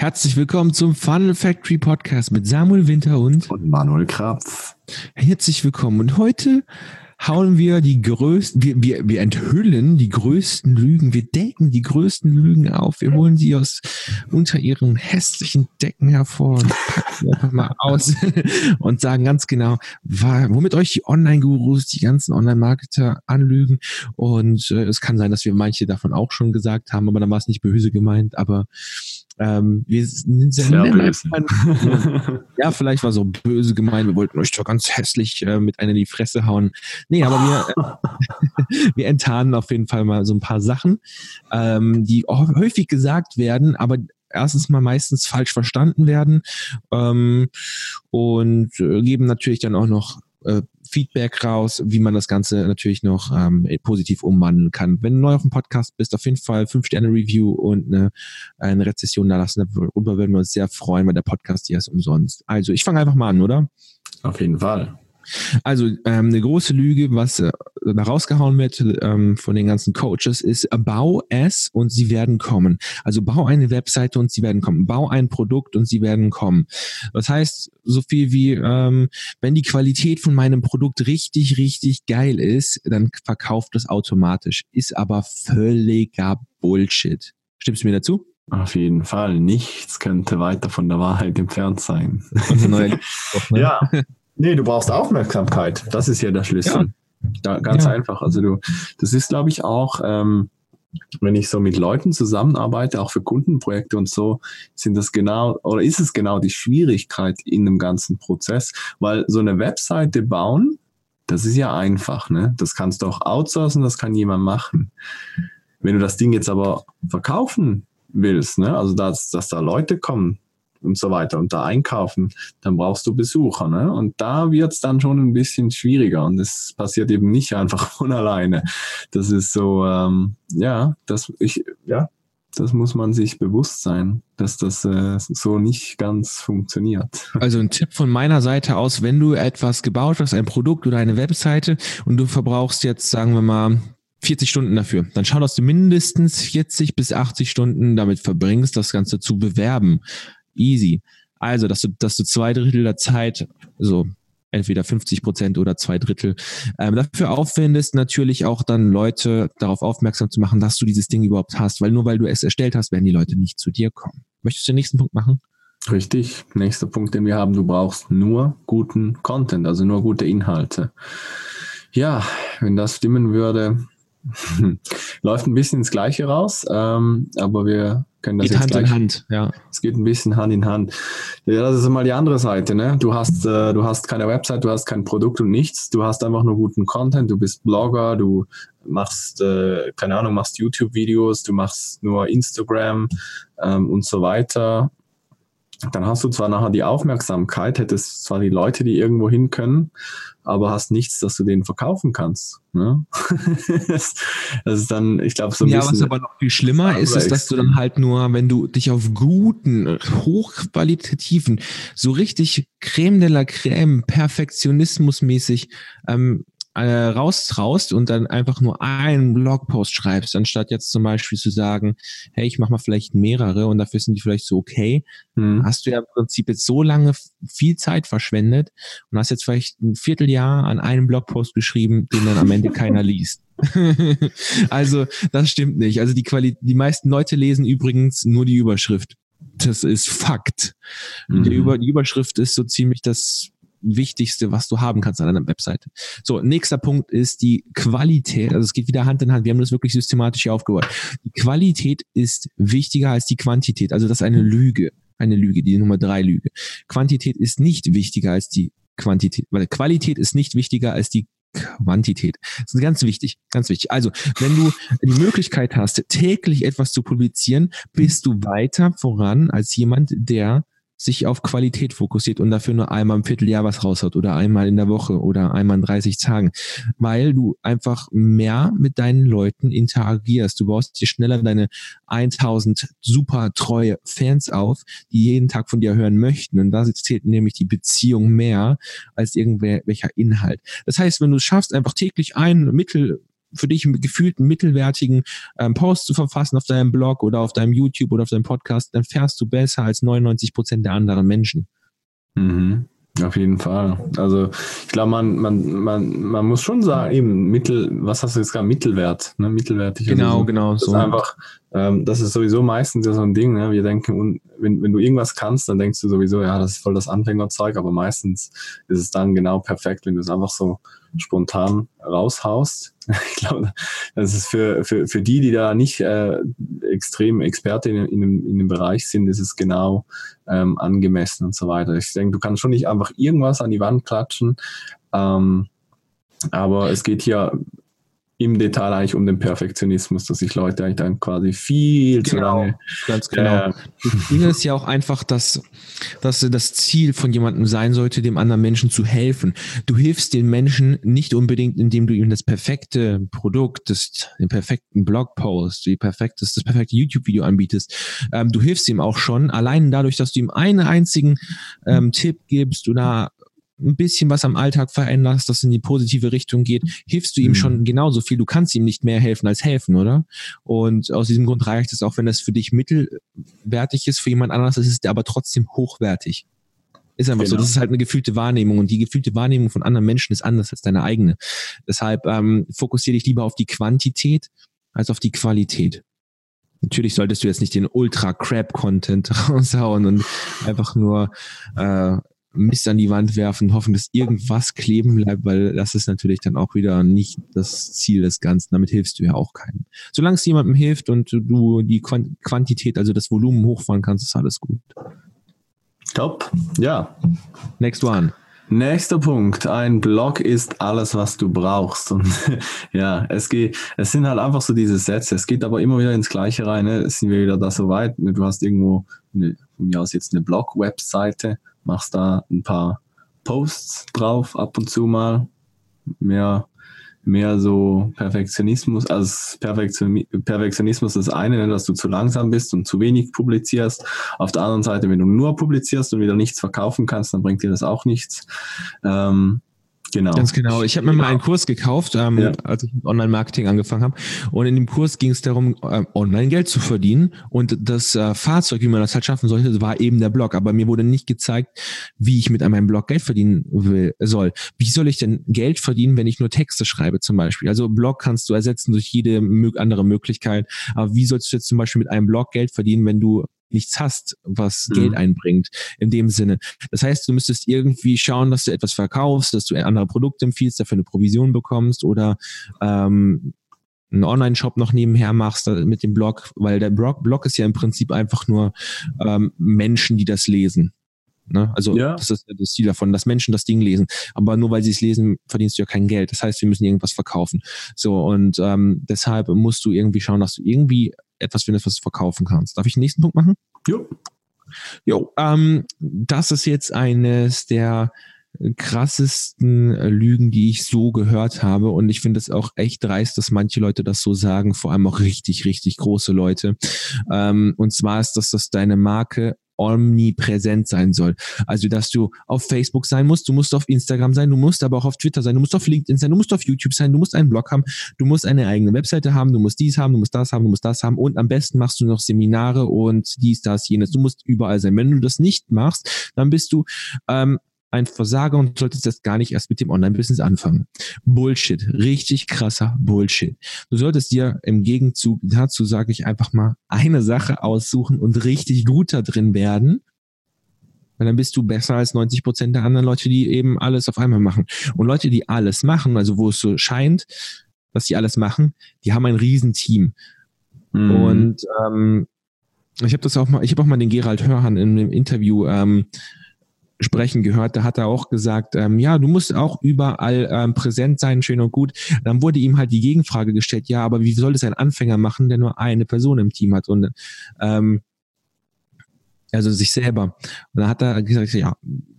Herzlich willkommen zum Funnel Factory Podcast mit Samuel Winter und, und Manuel Krapf. Herzlich willkommen. Und heute hauen wir die größten, wir, wir, wir enthüllen die größten Lügen, wir decken die größten Lügen auf, wir holen sie aus unter ihren hässlichen Decken hervor und packen sie einfach mal aus und sagen ganz genau, womit euch die Online-Gurus, die ganzen Online-Marketer anlügen. Und äh, es kann sein, dass wir manche davon auch schon gesagt haben, aber dann war es nicht böse gemeint, aber ähm, wir sind sehr böse. ja, vielleicht war so böse gemeint, wir wollten euch doch ganz hässlich äh, mit einer in die Fresse hauen. Nee, aber wir, äh, wir enttarnen auf jeden Fall mal so ein paar Sachen, ähm, die häufig gesagt werden, aber erstens mal meistens falsch verstanden werden ähm, und äh, geben natürlich dann auch noch äh, Feedback raus, wie man das Ganze natürlich noch ähm, positiv umwandeln kann. Wenn du neu auf dem Podcast bist, auf jeden Fall 5-Sterne-Review und eine, eine Rezession da lassen. Darüber würden wir uns sehr freuen, weil der Podcast hier ist umsonst. Also, ich fange einfach mal an, oder? Auf jeden Fall. Also ähm, eine große Lüge, was äh, da rausgehauen wird ähm, von den ganzen Coaches, ist bau es und sie werden kommen. Also bau eine Webseite und sie werden kommen. Bau ein Produkt und sie werden kommen. Das heißt so viel wie, ähm, wenn die Qualität von meinem Produkt richtig, richtig geil ist, dann verkauft es automatisch. Ist aber völliger Bullshit. Stimmst du mir dazu? Auf jeden Fall. Nichts könnte weiter von der Wahrheit entfernt sein. Neuer ne? Ja. Nee, du brauchst Aufmerksamkeit. Das ist ja der Schlüssel. Ja. Ganz ja. einfach. Also du, das ist, glaube ich, auch, ähm, wenn ich so mit Leuten zusammenarbeite, auch für Kundenprojekte und so, sind das genau, oder ist es genau die Schwierigkeit in dem ganzen Prozess, weil so eine Webseite bauen, das ist ja einfach, ne? Das kannst du auch outsourcen, das kann jemand machen. Wenn du das Ding jetzt aber verkaufen willst, ne? Also dass, dass da Leute kommen, und so weiter und da einkaufen, dann brauchst du Besucher. Ne? Und da wird's dann schon ein bisschen schwieriger und das passiert eben nicht einfach von alleine. Das ist so, ähm, ja, das ich, ja, das muss man sich bewusst sein, dass das äh, so nicht ganz funktioniert. Also ein Tipp von meiner Seite aus, wenn du etwas gebaut hast, ein Produkt oder eine Webseite und du verbrauchst jetzt, sagen wir mal, 40 Stunden dafür. Dann schau, dass du mindestens 40 bis 80 Stunden damit verbringst, das Ganze zu bewerben. Easy. Also, dass du, dass du zwei Drittel der Zeit, so entweder 50 Prozent oder zwei Drittel, ähm, dafür aufwendest, natürlich auch dann Leute darauf aufmerksam zu machen, dass du dieses Ding überhaupt hast, weil nur weil du es erstellt hast, werden die Leute nicht zu dir kommen. Möchtest du den nächsten Punkt machen? Richtig. Nächster Punkt, den wir haben, du brauchst nur guten Content, also nur gute Inhalte. Ja, wenn das stimmen würde, läuft ein bisschen ins Gleiche raus, ähm, aber wir können das geht jetzt Hand gleich, in Hand, ja. Es geht ein bisschen Hand in Hand. Ja, das ist mal die andere Seite, ne? Du hast, äh, du hast keine Website, du hast kein Produkt und nichts. Du hast einfach nur guten Content. Du bist Blogger, du machst, äh, keine Ahnung, machst YouTube-Videos, du machst nur Instagram ähm, und so weiter dann hast du zwar nachher die Aufmerksamkeit, hättest zwar die Leute, die irgendwo hin können, aber hast nichts, dass du denen verkaufen kannst. Ne? das, ist dann, ich glaube, so ein ja, bisschen. Ja, was aber noch viel schlimmer ist, ist, dass du dann halt nur, wenn du dich auf guten, hochqualitativen, so richtig Creme de la Creme, Perfektionismusmäßig ähm, äh, raustraust und dann einfach nur einen Blogpost schreibst, anstatt jetzt zum Beispiel zu sagen, hey, ich mache mal vielleicht mehrere und dafür sind die vielleicht so okay, mhm. hast du ja im Prinzip jetzt so lange viel Zeit verschwendet und hast jetzt vielleicht ein Vierteljahr an einem Blogpost geschrieben, den dann am Ende keiner liest. also das stimmt nicht. Also die Quali die meisten Leute lesen übrigens nur die Überschrift. Das ist Fakt. Mhm. Die, Über die Überschrift ist so ziemlich das Wichtigste, was du haben kannst an einer Webseite. So, nächster Punkt ist die Qualität. Also es geht wieder Hand in Hand. Wir haben das wirklich systematisch hier aufgebaut. Die Qualität ist wichtiger als die Quantität. Also das ist eine Lüge. Eine Lüge, die Nummer drei Lüge. Quantität ist nicht wichtiger als die Quantität, weil Qualität ist nicht wichtiger als die Quantität. Das ist ganz wichtig, ganz wichtig. Also, wenn du die Möglichkeit hast, täglich etwas zu publizieren, bist du weiter voran als jemand, der sich auf Qualität fokussiert und dafür nur einmal im Vierteljahr was raushaut oder einmal in der Woche oder einmal in 30 Tagen, weil du einfach mehr mit deinen Leuten interagierst. Du baust dir schneller deine 1000 super treue Fans auf, die jeden Tag von dir hören möchten. Und da zählt nämlich die Beziehung mehr als irgendwelcher Inhalt. Das heißt, wenn du es schaffst, einfach täglich ein Mittel für dich gefühlt einen mittelwertigen ähm, Post zu verfassen auf deinem Blog oder auf deinem YouTube oder auf deinem Podcast, dann fährst du besser als 99 Prozent der anderen Menschen. Mhm. Auf jeden Fall. Also ich glaube, man, man, man, man muss schon sagen, eben Mittel, was hast du jetzt gerade, Mittelwert, ne? Mittelwertig. Genau, so. genau. Das so. ist einfach, ähm, das ist sowieso meistens ja so ein Ding, ne? Wir denken, wenn, wenn du irgendwas kannst, dann denkst du sowieso, ja, das ist voll das Anfängerzeug, aber meistens ist es dann genau perfekt, wenn du es einfach so spontan raushaust. Ich glaube, das ist für, für, für die, die da nicht äh, extrem Experte in, in, dem, in dem Bereich sind, ist es genau ähm, angemessen und so weiter. Ich denke, du kannst schon nicht einfach irgendwas an die Wand klatschen, ähm, aber es geht hier im Detail eigentlich um den Perfektionismus, dass sich Leute eigentlich dann quasi viel genau, zu lange. Ganz genau. Äh, das Ding ist ja auch einfach, dass, dass das Ziel von jemandem sein sollte, dem anderen Menschen zu helfen. Du hilfst den Menschen nicht unbedingt, indem du ihm das perfekte Produkt, das, den perfekten Blogpost, die perfektes, das perfekte YouTube-Video anbietest. Ähm, du hilfst ihm auch schon, allein dadurch, dass du ihm einen einzigen ähm, Tipp gibst oder ein bisschen was am Alltag veränderst, das in die positive Richtung geht, hilfst du ihm mhm. schon genauso viel. Du kannst ihm nicht mehr helfen als helfen, oder? Und aus diesem Grund reicht es auch, wenn das für dich mittelwertig ist, für jemand anderes ist es aber trotzdem hochwertig. Ist einfach genau. so. Das ist halt eine gefühlte Wahrnehmung und die gefühlte Wahrnehmung von anderen Menschen ist anders als deine eigene. Deshalb ähm, fokussiere dich lieber auf die Quantität als auf die Qualität. Natürlich solltest du jetzt nicht den Ultra-Crap-Content raushauen und einfach nur äh, Mist an die Wand werfen, hoffen, dass irgendwas kleben bleibt, weil das ist natürlich dann auch wieder nicht das Ziel des Ganzen. Damit hilfst du ja auch keinem. Solange es jemandem hilft und du die Quantität, also das Volumen hochfahren kannst, ist alles gut. Top. Ja. Next one. Nächster Punkt. Ein Blog ist alles, was du brauchst. Und ja, es geht, es sind halt einfach so diese Sätze. Es geht aber immer wieder ins Gleiche rein. Ne? Es sind wir wieder da so weit. Du hast irgendwo eine, von mir aus jetzt eine Blog-Webseite machst da ein paar Posts drauf, ab und zu mal. Mehr, mehr so Perfektionismus, also Perfektionismus ist eine, ne, dass du zu langsam bist und zu wenig publizierst. Auf der anderen Seite, wenn du nur publizierst und wieder nichts verkaufen kannst, dann bringt dir das auch nichts. Ähm, Genau. Ganz genau. Ich habe mir mal einen Kurs gekauft, ähm, ja. als ich mit Online-Marketing angefangen habe. Und in dem Kurs ging es darum, äh, Online-Geld zu verdienen. Und das äh, Fahrzeug, wie man das halt schaffen sollte, war eben der Blog. Aber mir wurde nicht gezeigt, wie ich mit meinem Blog Geld verdienen will, soll. Wie soll ich denn Geld verdienen, wenn ich nur Texte schreibe zum Beispiel? Also Blog kannst du ersetzen durch jede andere Möglichkeit. Aber wie sollst du jetzt zum Beispiel mit einem Blog Geld verdienen, wenn du nichts hast, was mhm. Geld einbringt, in dem Sinne. Das heißt, du müsstest irgendwie schauen, dass du etwas verkaufst, dass du andere Produkte empfiehlst, dafür eine Provision bekommst oder ähm, einen Online-Shop noch nebenher machst mit dem Blog, weil der Blog, Blog ist ja im Prinzip einfach nur ähm, Menschen, die das lesen. Ne? Also ja. das ist das Ziel davon, dass Menschen das Ding lesen. Aber nur weil sie es lesen, verdienst du ja kein Geld. Das heißt, wir müssen irgendwas verkaufen. So und ähm, deshalb musst du irgendwie schauen, dass du irgendwie etwas findest, was du verkaufen kannst. Darf ich den nächsten Punkt machen? Jo. Jo, ähm, das ist jetzt eines der krassesten Lügen, die ich so gehört habe. Und ich finde es auch echt dreist, dass manche Leute das so sagen, vor allem auch richtig, richtig große Leute. Ähm, und zwar ist das, dass deine Marke omnipräsent sein soll. Also, dass du auf Facebook sein musst, du musst auf Instagram sein, du musst aber auch auf Twitter sein, du musst auf LinkedIn sein, du musst auf YouTube sein, du musst einen Blog haben, du musst eine eigene Webseite haben, du musst dies haben, du musst das haben, du musst das haben und am besten machst du noch Seminare und dies, das, jenes. Du musst überall sein. Wenn du das nicht machst, dann bist du ähm, ein Versager und solltest das gar nicht erst mit dem Online-Business anfangen. Bullshit, richtig krasser Bullshit. Du solltest dir im Gegenzug dazu, sage ich einfach mal, eine Sache aussuchen und richtig gut da drin werden. Weil dann bist du besser als 90 Prozent der anderen Leute, die eben alles auf einmal machen. Und Leute, die alles machen, also wo es so scheint, dass sie alles machen, die haben ein Riesenteam. Mhm. Und ähm, ich habe das auch mal, ich habe auch mal den Gerald Hörhan in einem Interview ähm, sprechen gehört, da hat er auch gesagt, ähm, ja, du musst auch überall ähm, präsent sein, schön und gut. Dann wurde ihm halt die Gegenfrage gestellt, ja, aber wie soll das ein Anfänger machen, der nur eine Person im Team hat und ähm, also sich selber. Und dann hat er gesagt, ja,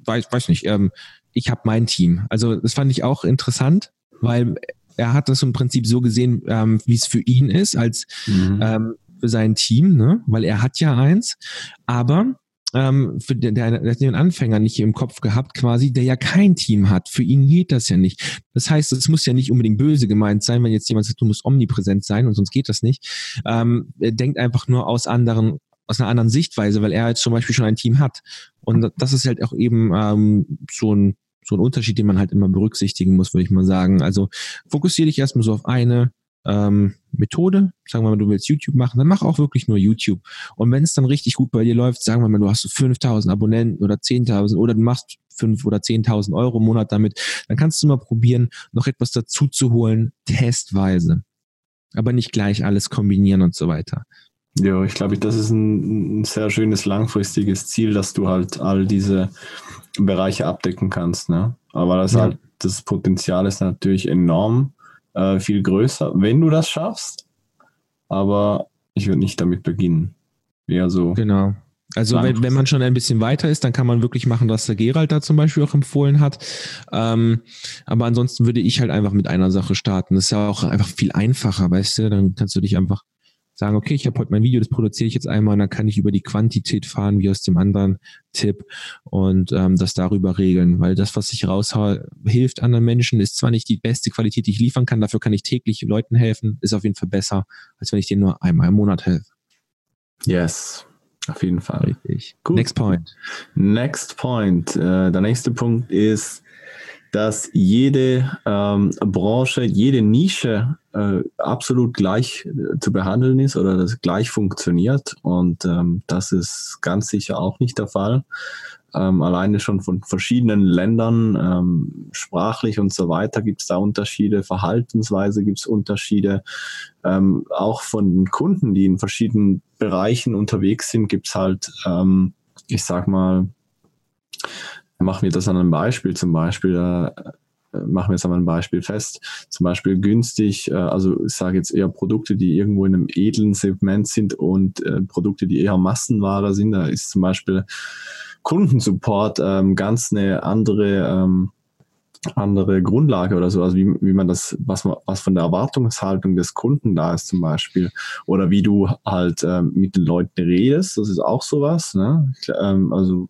weiß, weiß nicht, ähm, ich habe mein Team. Also das fand ich auch interessant, weil er hat das im Prinzip so gesehen, ähm, wie es für ihn ist, als mhm. ähm, für sein Team, ne? weil er hat ja eins. Aber ähm, für den, der, der den Anfänger nicht im Kopf gehabt, quasi, der ja kein Team hat. Für ihn geht das ja nicht. Das heißt, es muss ja nicht unbedingt böse gemeint sein, wenn jetzt jemand sagt, du musst omnipräsent sein und sonst geht das nicht. Ähm, er denkt einfach nur aus anderen, aus einer anderen Sichtweise, weil er jetzt zum Beispiel schon ein Team hat. Und das ist halt auch eben ähm, so ein so ein Unterschied, den man halt immer berücksichtigen muss, würde ich mal sagen. Also fokussiere dich erstmal so auf eine ähm, Methode. Sagen wir mal, du willst YouTube machen, dann mach auch wirklich nur YouTube. Und wenn es dann richtig gut bei dir läuft, sagen wir mal, du hast so 5000 Abonnenten oder 10.000 oder du machst 5 oder 10.000 Euro im Monat damit, dann kannst du mal probieren, noch etwas dazu zu holen, testweise. Aber nicht gleich alles kombinieren und so weiter. Ja, ich glaube, das ist ein, ein sehr schönes langfristiges Ziel, dass du halt all diese Bereiche abdecken kannst. Ne? Aber das, ja. halt, das Potenzial ist natürlich enorm äh, viel größer, wenn du das schaffst. Aber ich würde nicht damit beginnen. Eher so. Genau. Also wenn, wenn man schon ein bisschen weiter ist, dann kann man wirklich machen, was der Gerald da zum Beispiel auch empfohlen hat. Ähm, aber ansonsten würde ich halt einfach mit einer Sache starten. Das ist ja auch einfach viel einfacher, weißt du? Dann kannst du dich einfach sagen, okay, ich habe heute mein Video, das produziere ich jetzt einmal und dann kann ich über die Quantität fahren, wie aus dem anderen Tipp und ähm, das darüber regeln. Weil das, was ich raushaue, hilft anderen Menschen, ist zwar nicht die beste Qualität, die ich liefern kann, dafür kann ich täglich Leuten helfen, ist auf jeden Fall besser, als wenn ich denen nur einmal im Monat helfe. Yes, auf jeden Fall. Richtig. Gut. Next point. Next point. Äh, der nächste Punkt ist, dass jede ähm, Branche, jede Nische äh, absolut gleich äh, zu behandeln ist oder das gleich funktioniert. Und ähm, das ist ganz sicher auch nicht der Fall. Ähm, alleine schon von verschiedenen Ländern, ähm, sprachlich und so weiter, gibt es da Unterschiede, Verhaltensweise gibt es Unterschiede. Ähm, auch von den Kunden, die in verschiedenen Bereichen unterwegs sind, gibt es halt, ähm, ich sag mal, machen wir das an einem Beispiel zum Beispiel, äh, machen wir es an einem Beispiel fest. Zum Beispiel günstig, äh, also ich sage jetzt eher Produkte, die irgendwo in einem edlen Segment sind und äh, Produkte, die eher Massenware sind. Da ist zum Beispiel Kundensupport ähm, ganz eine andere ähm, andere Grundlage oder so, also wie, wie man das, was man, was von der Erwartungshaltung des Kunden da ist zum Beispiel, oder wie du halt ähm, mit den Leuten redest, das ist auch sowas, ne? Ähm, also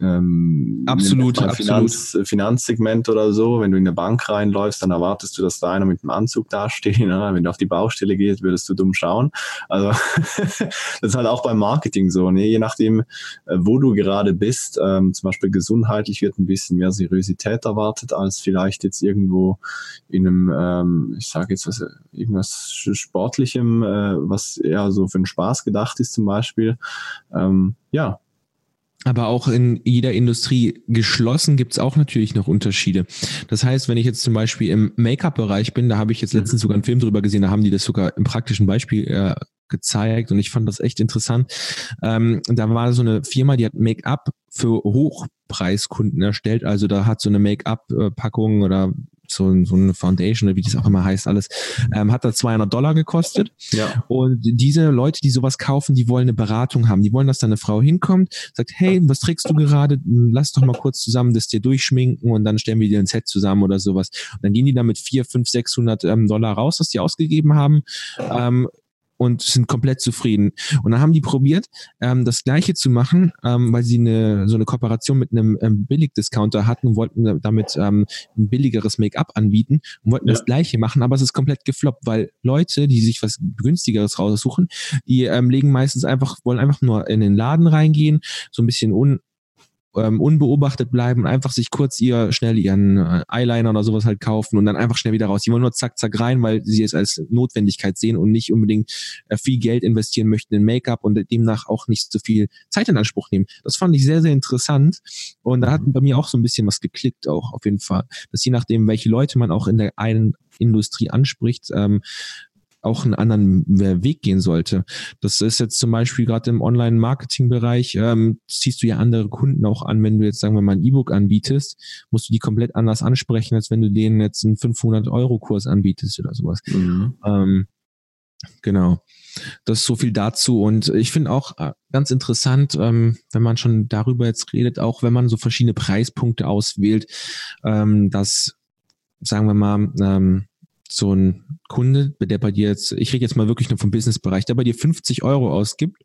ähm, absolut, Finanz, absolut. Finanzsegment oder so, wenn du in eine Bank reinläufst, dann erwartest du, dass da einer mit einem Anzug dasteht. Ne? Wenn du auf die Baustelle gehst, würdest du dumm schauen. Also das ist halt auch beim Marketing so. Ne? Je nachdem, äh, wo du gerade bist, ähm, zum Beispiel gesundheitlich wird ein bisschen mehr Seriosität erwartet als vielleicht jetzt irgendwo in einem, ähm, ich sage jetzt was, irgendwas Sportlichem, äh, was eher so für den Spaß gedacht ist zum Beispiel. Ähm, ja, aber auch in jeder Industrie geschlossen gibt es auch natürlich noch Unterschiede. Das heißt, wenn ich jetzt zum Beispiel im Make-up-Bereich bin, da habe ich jetzt letztens sogar einen Film drüber gesehen, da haben die das sogar im praktischen Beispiel äh, gezeigt und ich fand das echt interessant. Ähm, da war so eine Firma, die hat Make-up für Hochpreiskunden erstellt. Also da hat so eine Make-up-Packung oder so, so eine Foundation oder wie das auch immer heißt, alles, ähm, hat da 200 Dollar gekostet. Ja. Und diese Leute, die sowas kaufen, die wollen eine Beratung haben. Die wollen, dass da eine Frau hinkommt, sagt, hey, was trägst du gerade? Lass doch mal kurz zusammen das dir durchschminken und dann stellen wir dir ein Set zusammen oder sowas. Und dann gehen die damit 4, 5, 600 ähm, Dollar raus, was die ausgegeben haben. Ähm, und sind komplett zufrieden. Und dann haben die probiert, ähm, das Gleiche zu machen, ähm, weil sie eine, so eine Kooperation mit einem ähm, Billigdiscounter hatten und wollten damit ähm, ein billigeres Make-up anbieten und wollten ja. das Gleiche machen, aber es ist komplett gefloppt, weil Leute, die sich was günstigeres raussuchen, die ähm, legen meistens einfach, wollen einfach nur in den Laden reingehen, so ein bisschen un ähm, unbeobachtet bleiben und einfach sich kurz ihr schnell ihren äh, Eyeliner oder sowas halt kaufen und dann einfach schnell wieder raus. Die wollen nur zack, zack rein, weil sie es als Notwendigkeit sehen und nicht unbedingt äh, viel Geld investieren möchten in Make-up und demnach auch nicht so viel Zeit in Anspruch nehmen. Das fand ich sehr, sehr interessant und da hat bei mir auch so ein bisschen was geklickt auch auf jeden Fall. Dass je nachdem, welche Leute man auch in der einen Industrie anspricht, ähm, auch einen anderen Weg gehen sollte. Das ist jetzt zum Beispiel gerade im Online-Marketing-Bereich, ähm, ziehst du ja andere Kunden auch an, wenn du jetzt, sagen wir mal, ein E-Book anbietest, musst du die komplett anders ansprechen, als wenn du denen jetzt einen 500-Euro-Kurs anbietest oder sowas. Mhm. Ähm, genau. Das ist so viel dazu. Und ich finde auch äh, ganz interessant, ähm, wenn man schon darüber jetzt redet, auch wenn man so verschiedene Preispunkte auswählt, ähm, dass, sagen wir mal, ähm, so ein Kunde, der bei dir jetzt, ich rede jetzt mal wirklich nur vom Businessbereich, der bei dir 50 Euro ausgibt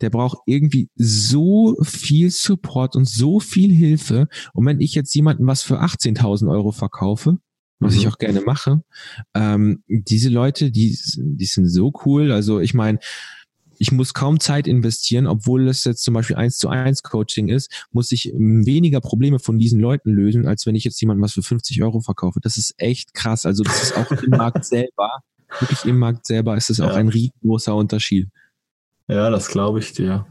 der braucht irgendwie so viel Support und so viel Hilfe. Und wenn ich jetzt jemanden was für 18.000 Euro verkaufe, was mhm. ich auch gerne mache, ähm, diese Leute, die, die sind so cool. Also ich meine, ich muss kaum Zeit investieren, obwohl es jetzt zum Beispiel eins zu eins Coaching ist, muss ich weniger Probleme von diesen Leuten lösen, als wenn ich jetzt jemandem was für 50 Euro verkaufe. Das ist echt krass. Also das ist auch im Markt selber, wirklich im Markt selber ist es ja. auch ein riesengroßer Unterschied. Ja, das glaube ich dir.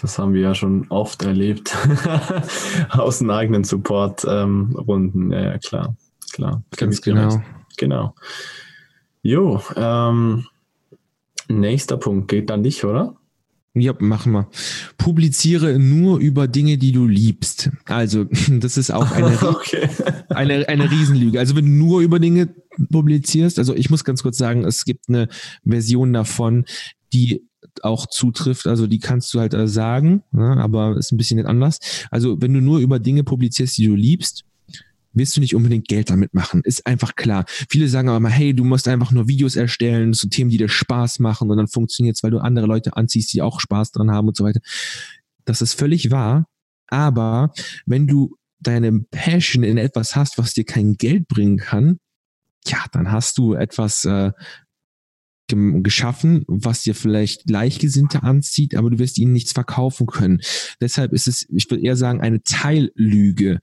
Das haben wir ja schon oft erlebt. Aus den eigenen Support-Runden. Ähm, ja, klar, klar. Ganz genau. Genau. Jo, ähm, Nächster Punkt geht dann dich, oder? Ja, machen wir. Publiziere nur über Dinge, die du liebst. Also, das ist auch eine, okay. eine, eine Riesenlüge. Also, wenn du nur über Dinge publizierst, also ich muss ganz kurz sagen, es gibt eine Version davon, die auch zutrifft, also die kannst du halt äh, sagen, ne, aber ist ein bisschen anders. Also, wenn du nur über Dinge publizierst, die du liebst, wirst du nicht unbedingt Geld damit machen. Ist einfach klar. Viele sagen aber mal, hey, du musst einfach nur Videos erstellen zu Themen, die dir Spaß machen und dann funktioniert es, weil du andere Leute anziehst, die auch Spaß dran haben und so weiter. Das ist völlig wahr. Aber wenn du deine Passion in etwas hast, was dir kein Geld bringen kann, ja, dann hast du etwas äh, geschaffen, was dir vielleicht Gleichgesinnte anzieht, aber du wirst ihnen nichts verkaufen können. Deshalb ist es, ich würde eher sagen, eine Teillüge.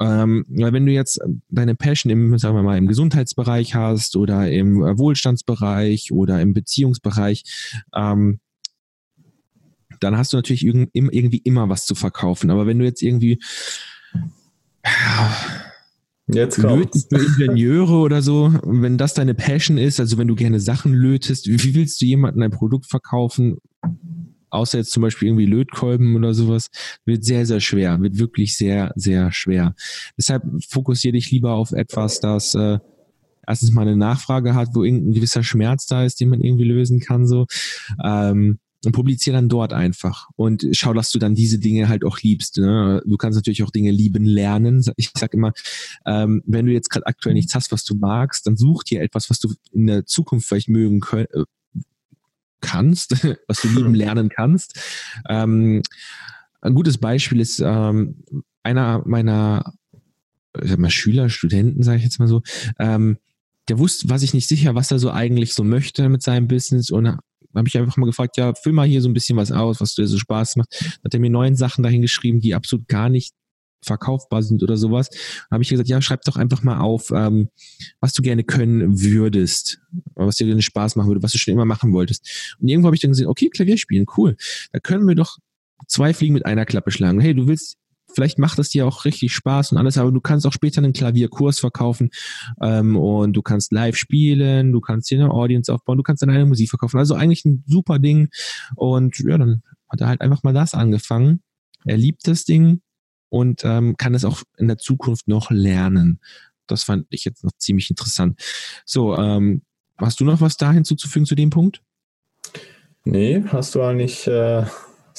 Ähm, weil wenn du jetzt deine Passion im, sagen wir mal, im Gesundheitsbereich hast oder im Wohlstandsbereich oder im Beziehungsbereich, ähm, dann hast du natürlich irgendwie immer was zu verkaufen. Aber wenn du jetzt irgendwie Jetzt Löten für Ingenieure oder so, wenn das deine Passion ist, also wenn du gerne Sachen lötest, wie willst du jemandem ein Produkt verkaufen, außer jetzt zum Beispiel irgendwie Lötkolben oder sowas, wird sehr, sehr schwer, wird wirklich sehr, sehr schwer. Deshalb fokussiere dich lieber auf etwas, das äh, erstens mal eine Nachfrage hat, wo irgendein gewisser Schmerz da ist, den man irgendwie lösen kann, so. Ähm, und publiziere dann dort einfach und schau, dass du dann diese Dinge halt auch liebst. Ne? Du kannst natürlich auch Dinge lieben lernen. Ich sag immer, ähm, wenn du jetzt gerade aktuell nichts hast, was du magst, dann such dir etwas, was du in der Zukunft vielleicht mögen können, äh, kannst, was du lieben lernen kannst. Ähm, ein gutes Beispiel ist ähm, einer meiner ich sag mal, Schüler, Studenten, sage ich jetzt mal so, ähm, der wusste, war sich nicht sicher, was er so eigentlich so möchte mit seinem Business und habe ich einfach mal gefragt, ja, füll mal hier so ein bisschen was aus, was dir so Spaß macht. Hat er mir neun Sachen dahin geschrieben, die absolut gar nicht verkaufbar sind oder sowas. Habe ich gesagt, ja, schreib doch einfach mal auf, ähm, was du gerne können würdest, was dir gerne Spaß machen würde, was du schon immer machen wolltest. Und irgendwo habe ich dann gesehen, okay, Klavier spielen, cool. Da können wir doch zwei Fliegen mit einer Klappe schlagen. Hey, du willst vielleicht macht es dir auch richtig Spaß und alles, aber du kannst auch später einen Klavierkurs verkaufen ähm, und du kannst live spielen, du kannst dir eine Audience aufbauen, du kannst dann eine Musik verkaufen. Also eigentlich ein super Ding. Und ja, dann hat er halt einfach mal das angefangen. Er liebt das Ding und ähm, kann es auch in der Zukunft noch lernen. Das fand ich jetzt noch ziemlich interessant. So, ähm, hast du noch was da hinzuzufügen zu dem Punkt? Nee, hast du eigentlich äh,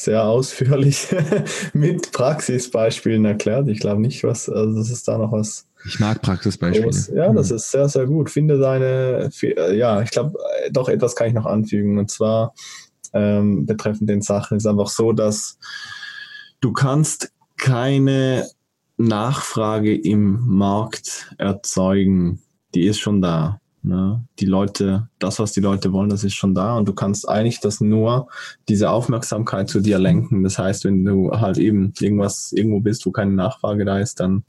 sehr ausführlich mit Praxisbeispielen erklärt. Ich glaube nicht, was, also das ist da noch was. Ich mag Praxisbeispiele. Ja, das ist sehr, sehr gut. Finde deine, ja, ich glaube, doch etwas kann ich noch anfügen. Und zwar ähm, betreffend den Sachen ist einfach so, dass du kannst keine Nachfrage im Markt erzeugen. Die ist schon da. Ne? Die Leute, das, was die Leute wollen, das ist schon da und du kannst eigentlich das nur, diese Aufmerksamkeit zu dir lenken. Das heißt, wenn du halt eben irgendwas, irgendwo bist, wo keine Nachfrage da ist, dann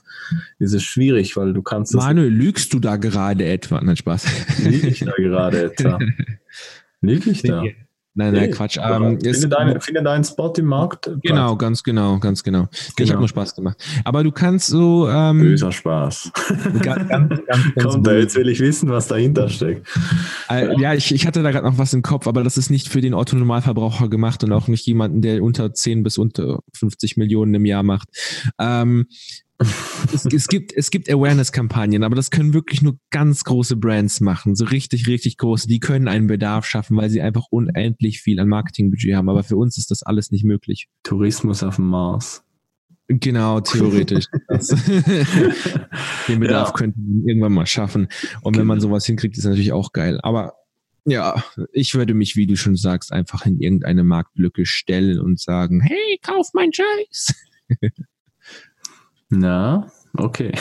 ist es schwierig, weil du kannst. Manuel, lügst du da gerade etwa? Nein, Spaß. Lüge ich da gerade etwa? Lüge ich da? Nein, nein, Quatsch. Ähm, finde, deine, finde deinen Spot im Markt. Genau, ganz genau, ganz genau. genau. Ich habe nur Spaß gemacht. Aber du kannst so. Ähm, Böser Spaß. Ganz, ganz, ganz, Kommt da, jetzt will ich wissen, was dahinter steckt. Äh, ja, ich, ich hatte da gerade noch was im Kopf, aber das ist nicht für den Autonormalverbraucher gemacht und auch nicht jemanden, der unter 10 bis unter 50 Millionen im Jahr macht. Ähm, es, es, gibt, es gibt Awareness-Kampagnen, aber das können wirklich nur ganz große Brands machen, so richtig, richtig große. Die können einen Bedarf schaffen, weil sie einfach unendlich viel an Marketingbudget haben. Aber für uns ist das alles nicht möglich. Tourismus auf dem Mars. Genau, theoretisch. Den Bedarf ja. könnten wir irgendwann mal schaffen. Und wenn man genau. sowas hinkriegt, ist natürlich auch geil. Aber Ja, ich würde mich, wie du schon sagst, einfach in irgendeine Marktlücke stellen und sagen, hey, kauf mein Scheiß. Na, okay.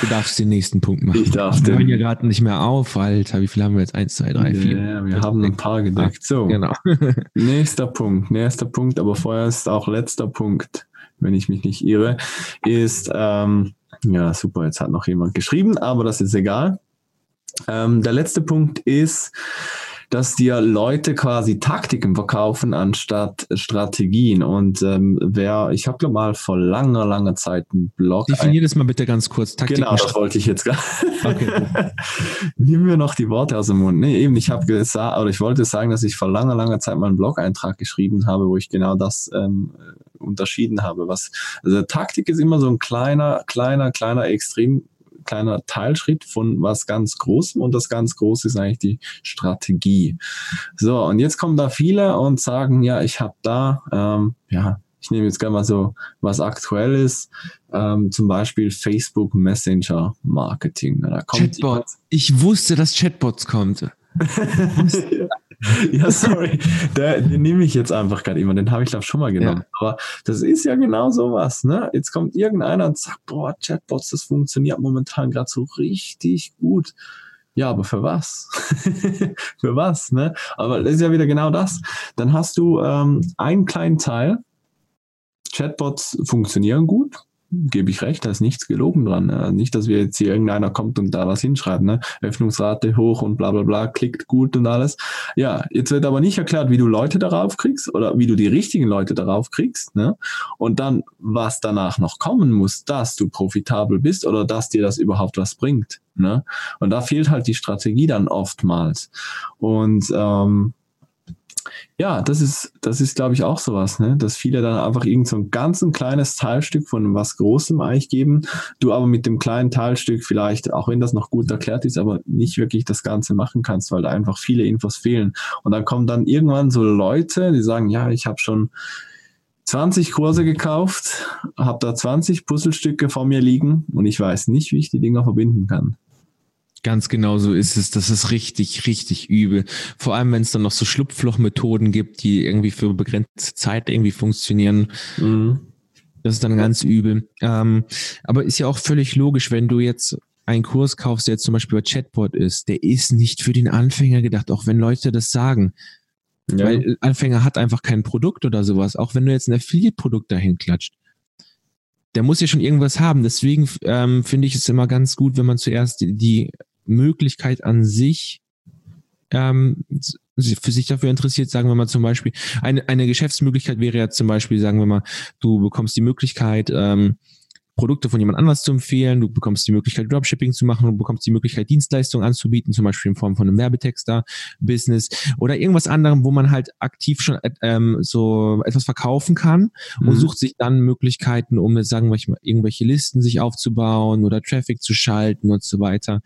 du darfst den nächsten Punkt machen. Ich darf Wir hören ja gerade nicht mehr auf, Alter. Wie viel haben wir jetzt? Eins, zwei, drei, vier. Ja, wir haben ein paar gedeckt. So, genau. nächster Punkt, nächster Punkt, aber vorher ist auch letzter Punkt, wenn ich mich nicht irre, ist, ähm, ja, super, jetzt hat noch jemand geschrieben, aber das ist egal. Ähm, der letzte Punkt ist, dass dir Leute quasi Taktiken verkaufen anstatt Strategien. Und ähm, wer, ich habe mal vor langer, langer Zeit einen Blog. Definier das mal bitte ganz kurz. Taktiken genau, das wollte ich jetzt gerade. Okay. Nimm mir noch die Worte aus dem Mund. Nee, eben, ich habe gesagt, oder ich wollte sagen, dass ich vor langer, langer Zeit mal einen Blog-Eintrag geschrieben habe, wo ich genau das ähm, unterschieden habe. Was, also Taktik ist immer so ein kleiner, kleiner, kleiner Extrem kleiner Teilschritt von was ganz Großem und das ganz Große ist eigentlich die Strategie. So, und jetzt kommen da viele und sagen, ja, ich habe da, ähm, ja, ich nehme jetzt gerne mal so was Aktuelles, ähm, zum Beispiel Facebook Messenger Marketing. Da kommt Chatbots. Ich wusste, dass Chatbots kommt. ja, sorry. Der, den nehme ich jetzt einfach gerade immer. Den habe ich, glaube schon mal genommen. Ja. Aber das ist ja genau sowas. Ne? Jetzt kommt irgendeiner und sagt, boah, Chatbots, das funktioniert momentan gerade so richtig gut. Ja, aber für was? für was? Ne? Aber das ist ja wieder genau das. Dann hast du ähm, einen kleinen Teil. Chatbots funktionieren gut gebe ich recht, da ist nichts gelogen dran. Ne? Nicht, dass wir jetzt hier irgendeiner kommt und da was hinschreibt, ne? Öffnungsrate hoch und bla bla bla, klickt gut und alles. Ja, jetzt wird aber nicht erklärt, wie du Leute darauf kriegst oder wie du die richtigen Leute darauf kriegst, ne? Und dann, was danach noch kommen muss, dass du profitabel bist oder dass dir das überhaupt was bringt. Ne? Und da fehlt halt die Strategie dann oftmals. Und ähm, ja, das ist, das ist, glaube ich, auch sowas, ne? dass viele dann einfach irgend so ein ganz ein kleines Teilstück von was Großem eigentlich geben, du aber mit dem kleinen Teilstück vielleicht, auch wenn das noch gut erklärt ist, aber nicht wirklich das Ganze machen kannst, weil da einfach viele Infos fehlen. Und dann kommen dann irgendwann so Leute, die sagen, ja, ich habe schon 20 Kurse gekauft, habe da 20 Puzzlestücke vor mir liegen und ich weiß nicht, wie ich die Dinger verbinden kann. Ganz genau so ist es. Das ist richtig, richtig übel. Vor allem, wenn es dann noch so Schlupflochmethoden gibt, die irgendwie für begrenzte Zeit irgendwie funktionieren. Mhm. Das ist dann ganz übel. Ähm, aber ist ja auch völlig logisch, wenn du jetzt einen Kurs kaufst, der jetzt zum Beispiel über Chatbot ist, der ist nicht für den Anfänger gedacht, auch wenn Leute das sagen. Ja. Weil Anfänger hat einfach kein Produkt oder sowas. Auch wenn du jetzt ein Affiliate-Produkt dahin klatscht der muss ja schon irgendwas haben. Deswegen ähm, finde ich es immer ganz gut, wenn man zuerst die, die Möglichkeit an sich ähm, für sich dafür interessiert, sagen wir mal zum Beispiel, eine, eine Geschäftsmöglichkeit wäre ja zum Beispiel, sagen wir mal, du bekommst die Möglichkeit, ähm, Produkte von jemand anders zu empfehlen, du bekommst die Möglichkeit, Dropshipping zu machen, du bekommst die Möglichkeit, Dienstleistungen anzubieten, zum Beispiel in Form von einem Werbetexter-Business oder irgendwas anderem, wo man halt aktiv schon ähm, so etwas verkaufen kann mhm. und sucht sich dann Möglichkeiten, um, sagen wir mal, irgendwelche Listen sich aufzubauen oder Traffic zu schalten und so weiter.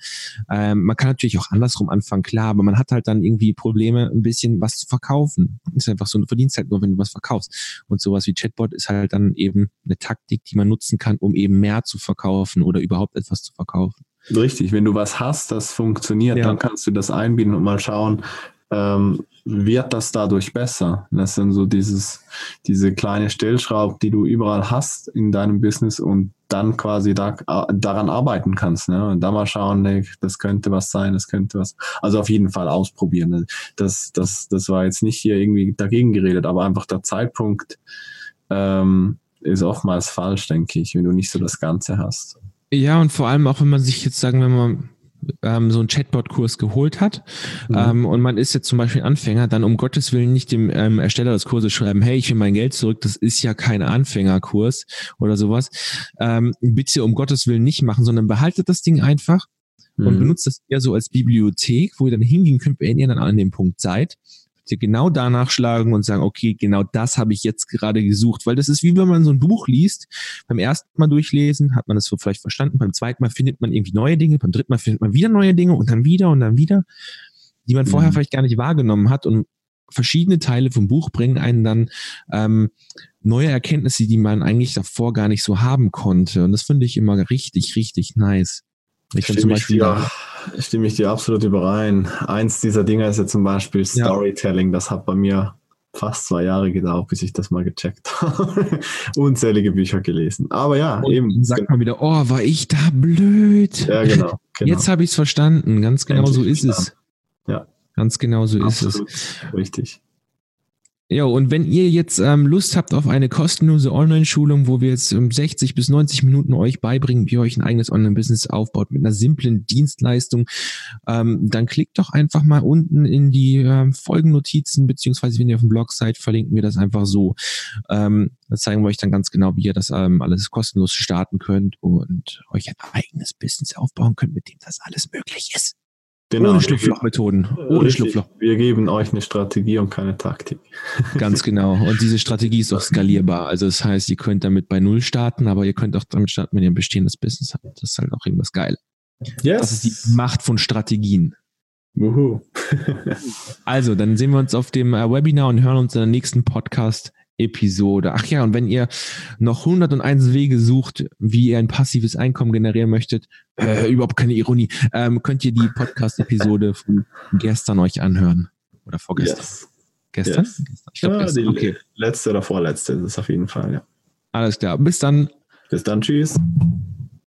Ähm, man kann natürlich auch andersrum anfangen, klar, aber man hat halt dann irgendwie Probleme, ein bisschen was zu verkaufen. Ist einfach so, du verdienst halt nur, wenn du was verkaufst. Und sowas wie Chatbot ist halt dann eben eine Taktik, die man nutzen kann, um eben eben mehr zu verkaufen oder überhaupt etwas zu verkaufen. Richtig, wenn du was hast, das funktioniert, ja. dann kannst du das einbinden und mal schauen, ähm, wird das dadurch besser? Das sind so dieses, diese kleine Stellschraube, die du überall hast in deinem Business und dann quasi da, daran arbeiten kannst. Ne? Und da mal schauen, ne, das könnte was sein, das könnte was. Also auf jeden Fall ausprobieren. Ne? Das, das, das war jetzt nicht hier irgendwie dagegen geredet, aber einfach der Zeitpunkt, ähm, ist oftmals falsch, denke ich, wenn du nicht so das Ganze hast. Ja, und vor allem auch, wenn man sich jetzt sagen, wenn man ähm, so einen Chatbot-Kurs geholt hat mhm. ähm, und man ist jetzt zum Beispiel Anfänger, dann um Gottes Willen nicht dem ähm, Ersteller des Kurses schreiben, hey, ich will mein Geld zurück, das ist ja kein Anfängerkurs oder sowas. Ähm, bitte um Gottes Willen nicht machen, sondern behaltet das Ding einfach mhm. und benutzt das eher so als Bibliothek, wo ihr dann hingehen könnt, wenn ihr dann an dem Punkt seid dir genau danach schlagen und sagen, okay, genau das habe ich jetzt gerade gesucht. Weil das ist wie wenn man so ein Buch liest. Beim ersten Mal durchlesen hat man das so vielleicht verstanden. Beim zweiten Mal findet man irgendwie neue Dinge. Beim dritten Mal findet man wieder neue Dinge und dann wieder und dann wieder, die man vorher mhm. vielleicht gar nicht wahrgenommen hat. Und verschiedene Teile vom Buch bringen einen dann ähm, neue Erkenntnisse, die man eigentlich davor gar nicht so haben konnte. Und das finde ich immer richtig, richtig nice. Ich dann zum Beispiel. Ja stimme ich dir absolut überein. Eins dieser Dinge ist ja zum Beispiel Storytelling. Ja. Das hat bei mir fast zwei Jahre gedauert, bis ich das mal gecheckt habe. Unzählige Bücher gelesen. Aber ja, Und eben. Sagt man wieder, oh, war ich da blöd. Ja, genau. genau. Jetzt habe ich es verstanden. Ganz genau Endlich so ist verstanden. es. Ja. Ganz genau so Absolut ist es. Richtig. Ja, und wenn ihr jetzt ähm, Lust habt auf eine kostenlose Online-Schulung, wo wir jetzt ähm, 60 bis 90 Minuten euch beibringen, wie ihr euch ein eigenes Online-Business aufbaut mit einer simplen Dienstleistung, ähm, dann klickt doch einfach mal unten in die ähm, Folgennotizen, beziehungsweise wenn ihr auf dem Blog seid, verlinken wir das einfach so. Ähm, da zeigen wir euch dann ganz genau, wie ihr das ähm, alles kostenlos starten könnt und euch ein eigenes Business aufbauen könnt, mit dem das alles möglich ist. Genau, Ohne Schlupflochmethoden. Ohne Schlupfloch. Wir geben euch eine Strategie und keine Taktik. Ganz genau. Und diese Strategie ist auch skalierbar. Also das heißt, ihr könnt damit bei Null starten, aber ihr könnt auch damit starten, wenn ihr ein bestehendes Business habt. Das ist halt auch irgendwas geil. Yes. Das ist die Macht von Strategien. Also, dann sehen wir uns auf dem äh, Webinar und hören uns in der nächsten Podcast Episode. Ach ja, und wenn ihr noch 101 Wege sucht, wie ihr ein passives Einkommen generieren möchtet, äh, überhaupt keine Ironie, ähm, könnt ihr die Podcast-Episode von gestern euch anhören. Oder vorgestern. Yes. Gestern? Yes. Ich glaube, ja, gestern. Okay. Letzte oder vorletzte ist es auf jeden Fall, ja. Alles klar. Bis dann. Bis dann. Tschüss.